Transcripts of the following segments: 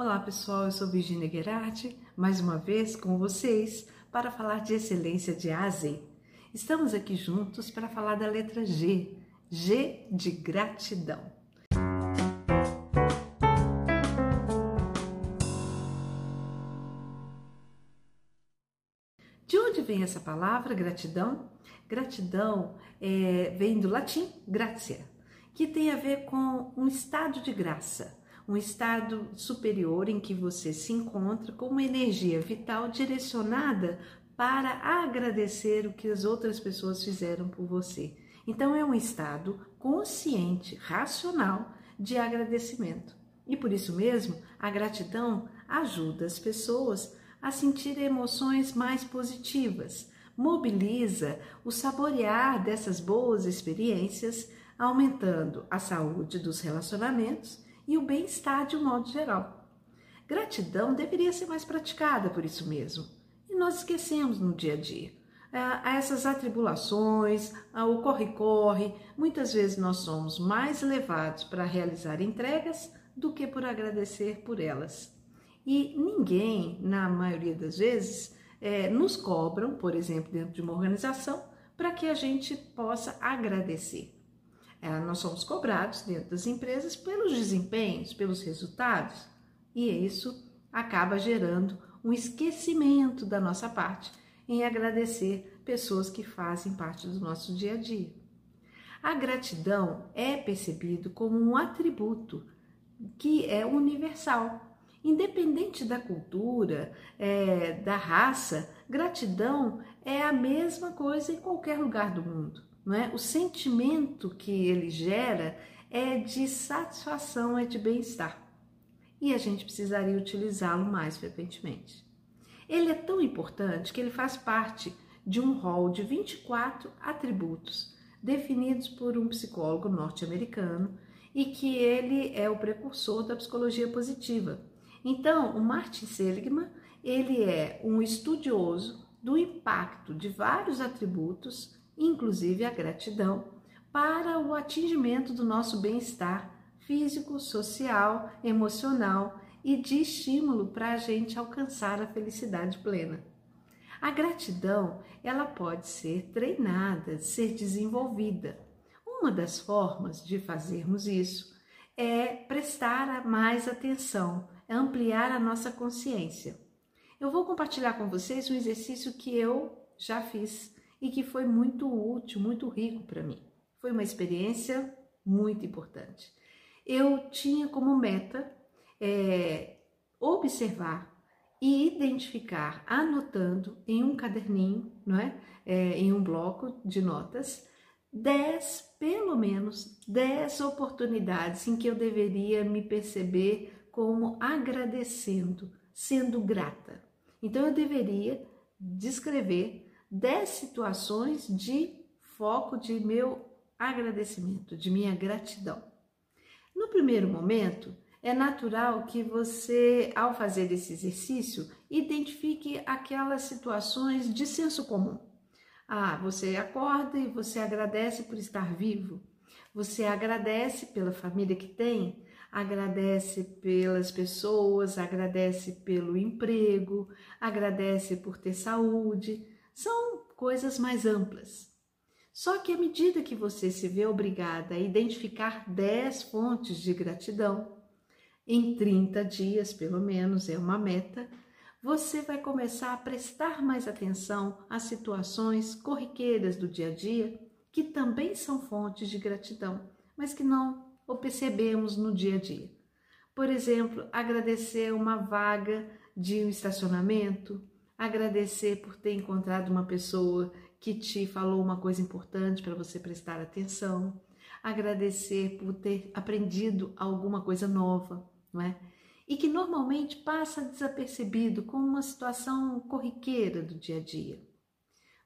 Olá pessoal, eu sou Virginia Gerardi, mais uma vez com vocês para falar de excelência de A a Z. Estamos aqui juntos para falar da letra G, G de gratidão. De onde vem essa palavra gratidão? Gratidão é, vem do latim gratia, que tem a ver com um estado de graça um estado superior em que você se encontra com uma energia vital direcionada para agradecer o que as outras pessoas fizeram por você. Então é um estado consciente, racional de agradecimento. E por isso mesmo, a gratidão ajuda as pessoas a sentir emoções mais positivas, mobiliza o saborear dessas boas experiências, aumentando a saúde dos relacionamentos e o bem-estar de um modo geral. Gratidão deveria ser mais praticada por isso mesmo, e nós esquecemos no dia a dia. A essas atribulações, ao corre-corre, muitas vezes nós somos mais levados para realizar entregas do que por agradecer por elas. E ninguém, na maioria das vezes, é, nos cobram, por exemplo, dentro de uma organização, para que a gente possa agradecer. É, nós somos cobrados dentro das empresas pelos desempenhos, pelos resultados, e isso acaba gerando um esquecimento da nossa parte em agradecer pessoas que fazem parte do nosso dia a dia. A gratidão é percebido como um atributo que é universal. Independente da cultura, é, da raça, gratidão é a mesma coisa em qualquer lugar do mundo não é? O sentimento que ele gera é de satisfação, é de bem-estar. E a gente precisaria utilizá-lo mais frequentemente. Ele é tão importante que ele faz parte de um rol de 24 atributos definidos por um psicólogo norte-americano e que ele é o precursor da psicologia positiva. Então, o Martin Seligman, ele é um estudioso do impacto de vários atributos inclusive a gratidão, para o atingimento do nosso bem-estar físico, social, emocional e de estímulo para a gente alcançar a felicidade plena. A gratidão, ela pode ser treinada, ser desenvolvida. Uma das formas de fazermos isso é prestar mais atenção, ampliar a nossa consciência. Eu vou compartilhar com vocês um exercício que eu já fiz e que foi muito útil, muito rico para mim. Foi uma experiência muito importante. Eu tinha como meta é, observar e identificar, anotando em um caderninho, não é? é em um bloco de notas, dez, pelo menos dez oportunidades em que eu deveria me perceber como agradecendo, sendo grata. Então eu deveria descrever 10 situações de foco de meu agradecimento, de minha gratidão. No primeiro momento, é natural que você, ao fazer esse exercício, identifique aquelas situações de senso comum. Ah, você acorda e você agradece por estar vivo. Você agradece pela família que tem, agradece pelas pessoas, agradece pelo emprego, agradece por ter saúde. São coisas mais amplas. Só que à medida que você se vê obrigada a identificar 10 fontes de gratidão, em 30 dias pelo menos, é uma meta, você vai começar a prestar mais atenção às situações corriqueiras do dia a dia, que também são fontes de gratidão, mas que não o percebemos no dia a dia. Por exemplo, agradecer uma vaga de um estacionamento, agradecer por ter encontrado uma pessoa que te falou uma coisa importante para você prestar atenção, agradecer por ter aprendido alguma coisa nova, não é? E que normalmente passa desapercebido como uma situação corriqueira do dia a dia.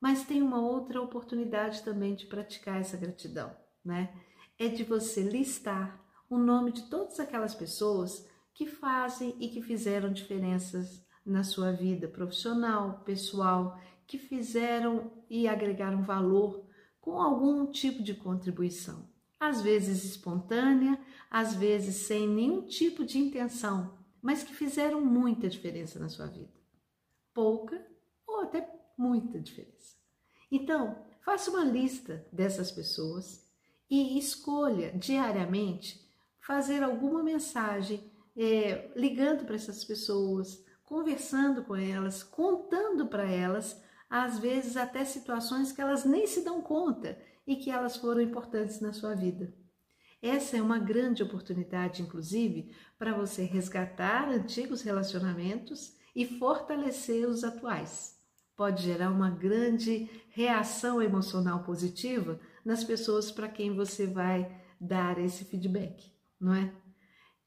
Mas tem uma outra oportunidade também de praticar essa gratidão, né? É de você listar o nome de todas aquelas pessoas que fazem e que fizeram diferenças na sua vida profissional, pessoal, que fizeram e agregaram valor com algum tipo de contribuição. Às vezes espontânea, às vezes sem nenhum tipo de intenção, mas que fizeram muita diferença na sua vida. Pouca ou até muita diferença. Então, faça uma lista dessas pessoas e escolha diariamente fazer alguma mensagem é, ligando para essas pessoas, conversando com elas, contando para elas, às vezes até situações que elas nem se dão conta e que elas foram importantes na sua vida. Essa é uma grande oportunidade, inclusive, para você resgatar antigos relacionamentos e fortalecer os atuais. Pode gerar uma grande reação emocional positiva nas pessoas para quem você vai dar esse feedback, não é?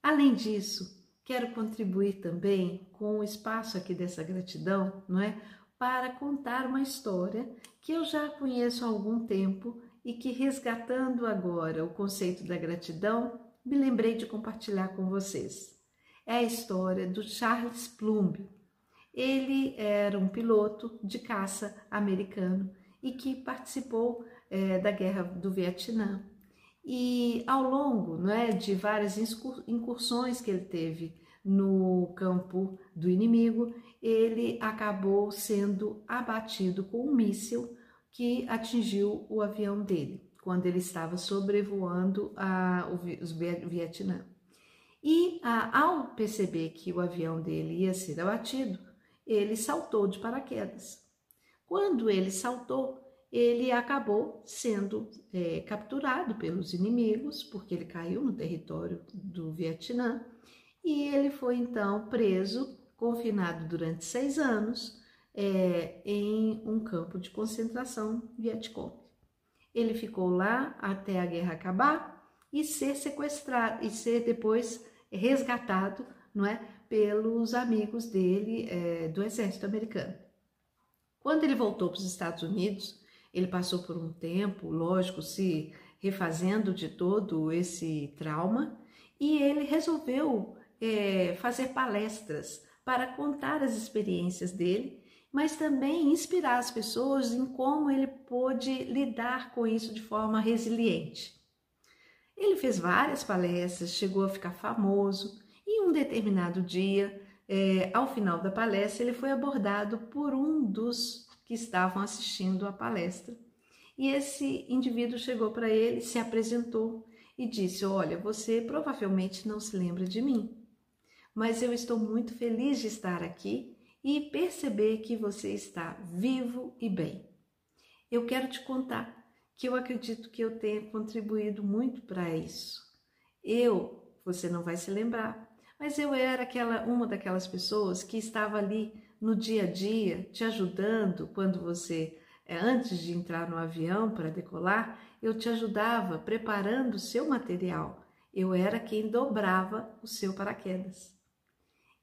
Além disso, quero contribuir também com o espaço aqui dessa gratidão, não é? Para contar uma história que eu já conheço há algum tempo e que, resgatando agora o conceito da gratidão, me lembrei de compartilhar com vocês. É a história do Charles Plumb. Ele era um piloto de caça americano e que participou é, da guerra do Vietnã. E ao longo não é, de várias incursões que ele teve no campo do inimigo, ele acabou sendo abatido com um míssil que atingiu o avião dele quando ele estava sobrevoando a, o, Vietnã. E a, ao perceber que o avião dele ia ser abatido, ele saltou de paraquedas. Quando ele saltou, ele acabou sendo é, capturado pelos inimigos, porque ele caiu no território do Vietnã, e ele foi então preso, confinado durante seis anos, é, em um campo de concentração Vietcong. Ele ficou lá até a guerra acabar e ser sequestrado e ser depois resgatado, não é, pelos amigos dele é, do exército americano. Quando ele voltou para os Estados Unidos, ele passou por um tempo, lógico, se refazendo de todo esse trauma e ele resolveu é, fazer palestras para contar as experiências dele mas também inspirar as pessoas em como ele pôde lidar com isso de forma resiliente. Ele fez várias palestras, chegou a ficar famoso e um determinado dia, é, ao final da palestra, ele foi abordado por um dos que estavam assistindo a palestra. E esse indivíduo chegou para ele, se apresentou e disse: Olha, você provavelmente não se lembra de mim, mas eu estou muito feliz de estar aqui e perceber que você está vivo e bem. Eu quero te contar que eu acredito que eu tenha contribuído muito para isso. Eu, você não vai se lembrar, mas eu era aquela uma daquelas pessoas que estava ali no dia a dia te ajudando quando você eh, antes de entrar no avião para decolar, eu te ajudava preparando o seu material. Eu era quem dobrava o seu paraquedas.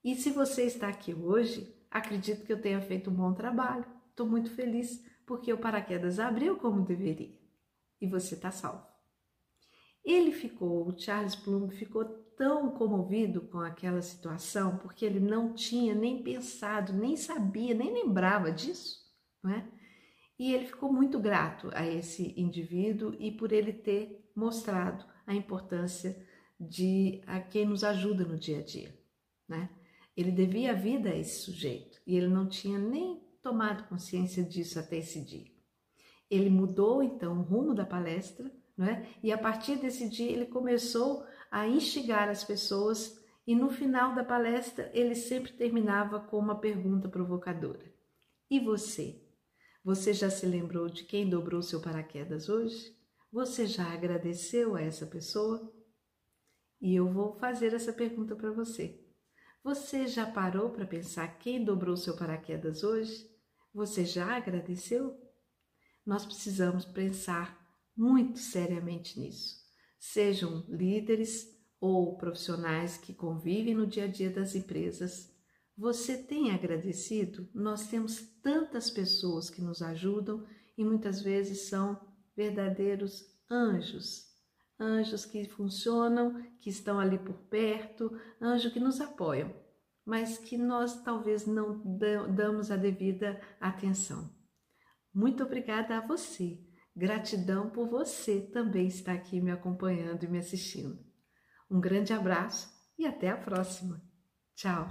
E se você está aqui hoje, acredito que eu tenha feito um bom trabalho. Estou muito feliz porque o paraquedas abriu como deveria e você está salvo. Ele ficou, o Charles Plum ficou tão comovido com aquela situação porque ele não tinha nem pensado, nem sabia, nem lembrava disso, não é? E ele ficou muito grato a esse indivíduo e por ele ter mostrado a importância de a quem nos ajuda no dia a dia, né? Ele devia a vida a esse sujeito e ele não tinha nem tomado consciência disso até esse dia. Ele mudou então o rumo da palestra, é? E a partir desse dia ele começou a instigar as pessoas e no final da palestra ele sempre terminava com uma pergunta provocadora. E você? Você já se lembrou de quem dobrou seu paraquedas hoje? Você já agradeceu a essa pessoa? E eu vou fazer essa pergunta para você. Você já parou para pensar quem dobrou seu paraquedas hoje? Você já agradeceu? Nós precisamos pensar muito seriamente nisso. Sejam líderes ou profissionais que convivem no dia a dia das empresas, você tem agradecido? Nós temos tantas pessoas que nos ajudam e muitas vezes são verdadeiros anjos anjos que funcionam, que estão ali por perto, anjos que nos apoiam, mas que nós talvez não damos a devida atenção. Muito obrigada a você. Gratidão por você também estar aqui me acompanhando e me assistindo. Um grande abraço e até a próxima. Tchau!